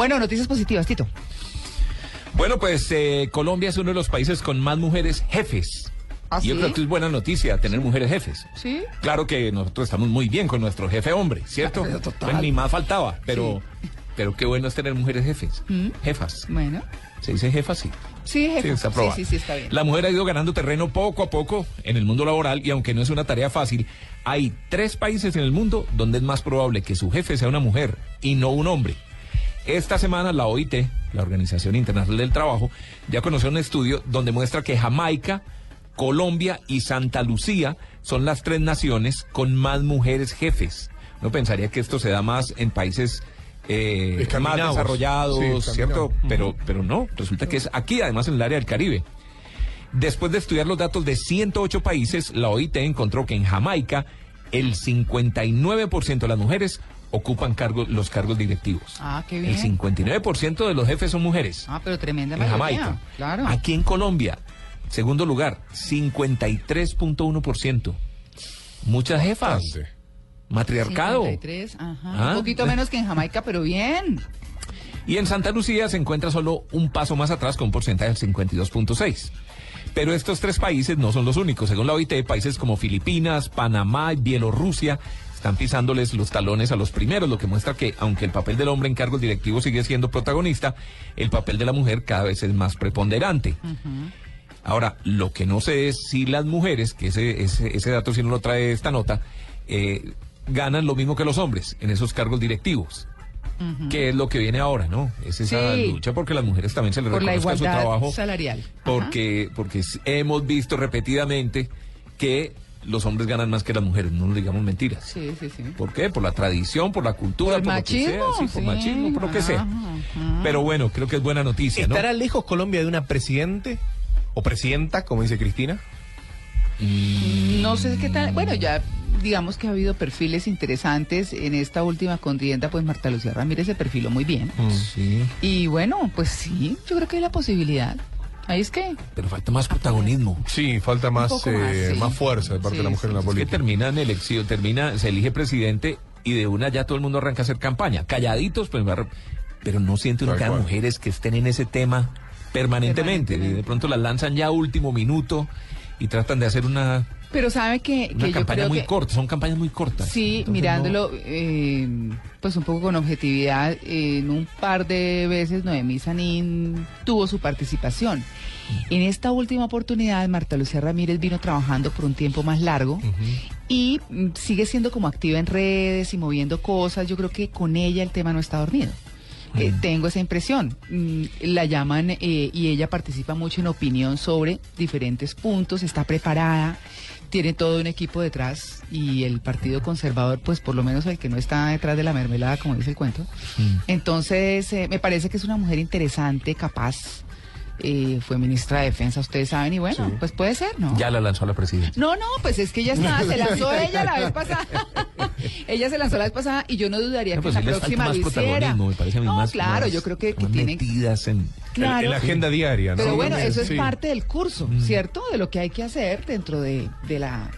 Bueno, noticias positivas, Tito. Bueno, pues eh, Colombia es uno de los países con más mujeres jefes. ¿Ah, Yo sí? creo que es buena noticia tener mujeres jefes. ¿Sí? Claro que nosotros estamos muy bien con nuestro jefe hombre, ¿cierto? Total. Pues ni más faltaba, pero, pero qué bueno es tener mujeres jefes. Jefas. Bueno. ¿Se dice jefas? Sí. Sí, jefe. Sí, está sí, sí, está bien. La mujer ha ido ganando terreno poco a poco en el mundo laboral y aunque no es una tarea fácil, hay tres países en el mundo donde es más probable que su jefe sea una mujer y no un hombre. Esta semana la OIT, la Organización Internacional del Trabajo, ya conoció un estudio donde muestra que Jamaica, Colombia y Santa Lucía son las tres naciones con más mujeres jefes. No pensaría que esto se da más en países eh, más desarrollados, Sí, ¿cierto? Pero, pero no, resulta que es aquí, además en el área del Caribe. Después de estudiar los datos de 108 países, la OIT encontró que en Jamaica el 59% de las mujeres ocupan cargos, los cargos directivos. Ah, qué El bien. 59% de los jefes son mujeres. Ah, pero tremenda en mayoría. Jamaica. Claro. Aquí en Colombia, segundo lugar, 53.1%. Muchas jefas. Matriarcado. 53, ajá. Ah. Un poquito menos que en Jamaica, pero bien. Y en Santa Lucía se encuentra solo un paso más atrás con un porcentaje del 52.6. Pero estos tres países no son los únicos. Según la OIT, países como Filipinas, Panamá y Bielorrusia están pisándoles los talones a los primeros, lo que muestra que aunque el papel del hombre en cargos directivos sigue siendo protagonista, el papel de la mujer cada vez es más preponderante. Ahora, lo que no sé es si las mujeres, que ese, ese, ese dato si no lo trae esta nota, eh, ganan lo mismo que los hombres en esos cargos directivos. Que es lo que viene ahora, ¿no? Es esa Sí. lucha porque a las mujeres también se les Por la reconozca su trabajo. salarial. Ajá. Porque, porque hemos visto repetidamente que los hombres ganan más que las mujeres, no nos digamos mentiras. Sí, sí, sí. ¿Por qué? Por la tradición, por la cultura, Por por, lo que sea, machismo, sí, por sí. machismo, por lo que sea. Ajá, Pero bueno, creo que es buena noticia, ¿no? ¿Estará lejos Colombia de una presidente o presidenta, como dice Cristina? No sé qué tal. Bueno, ya digamos que ha habido perfiles interesantes en esta última contienda, pues Marta Lucía Ramírez se perfiló muy bien. Sí, Y bueno, pues sí, yo creo que hay la posibilidad. Ahí es que pero falta más protagonismo. Sí, falta más, eh, sí. más fuerza de parte Sí, de la mujer en la sí, Es que política. termina en elección, termina, se elige presidente y de una ya todo el mundo arranca a hacer campaña. Calladitos, pues, pero no siente uno Tal que hay cual. mujeres que estén en ese tema permanentemente. Permanentemente. Y de pronto las lanzan ya a último minuto y tratan de hacer una, Pero sabe que, una yo campaña creo muy que corta, son campañas muy cortas. sí, Entonces, mirándolo eh, pues un poco con objetividad, en un par de veces Noemí Sanín tuvo su participación. En esta última oportunidad, Marta Lucía Ramírez vino trabajando por un tiempo más largo y mm, sigue siendo como activa en redes y moviendo cosas. Yo creo que con ella el tema no está dormido. Eh, tengo esa impresión. Mm, la llaman eh, y ella participa mucho en opinión sobre diferentes puntos, está preparada, tiene todo un equipo detrás y el Partido Conservador, pues por lo menos el que no está detrás de la mermelada, como dice el cuento. Entonces, eh, me parece que es una mujer interesante, capaz. Eh, fue ministra de Defensa, ustedes saben, y bueno, pues puede ser, ¿no? Ya la lanzó a la presidencia. No, no, pues es que ella está, se lanzó ella la vez pasada. ella se lanzó la vez pasada y yo no dudaría No, que pues la falta próxima más lo hiciera. protagonismo, me parece a mí no, más. claro, más- yo creo que, que tienen metidas en... En- Claro. En la agenda diaria, ¿no? Pero bueno, eso es Sí. parte del curso, ¿cierto? De lo que hay que hacer dentro de, de la,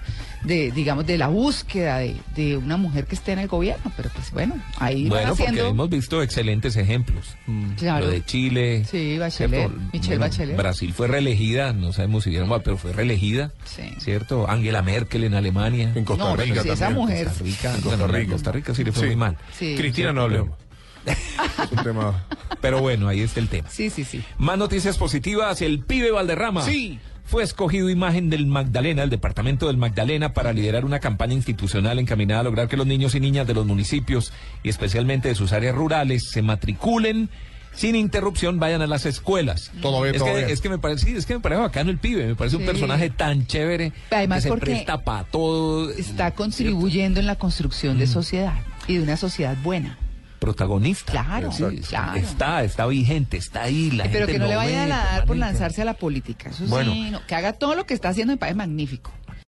de, digamos, de la búsqueda de, de una mujer que esté en el gobierno. Pero pues bueno, ahí van Bueno, porque haciendo. hemos visto excelentes ejemplos. Claro. Lo de Chile. Sí, Bachelet, ¿cierto? Michelle Bachelet. Brasil fue reelegida, no sabemos si dieron mal, pero fue reelegida. Sí. ¿Cierto? Angela Merkel en Alemania. En Costa No, Rica pues, esa también. mujer. Costa Rica. En Costa bueno, Rica. Costa Rica sí le fue Sí. muy mal. Sí, Cristina no hablemos. es un tema... Pero bueno, ahí está el tema. sí, sí, sí. Más noticias positivas. El pibe Valderrama. Sí. Fue escogido imagen del Magdalena, el departamento del Magdalena, para liderar una campaña institucional encaminada a lograr que los niños y niñas de los municipios y especialmente de sus áreas rurales se matriculen sin interrupción, vayan a las escuelas. Todo bien, es todo que, bien. Es que me parece, sí, es que me parece bacano el pibe, me parece un personaje tan chévere, Además, que se porque presta para todo. Está contribuyendo en la construcción Mm. de sociedad y de una sociedad buena. Protagonista. Claro, Sí, claro. Está, está vigente, está ahí. La Pero gente que no le vayan a dar por lanzarse a la política. Eso Bueno. sí, no, que haga todo lo que está haciendo me parece magnífico.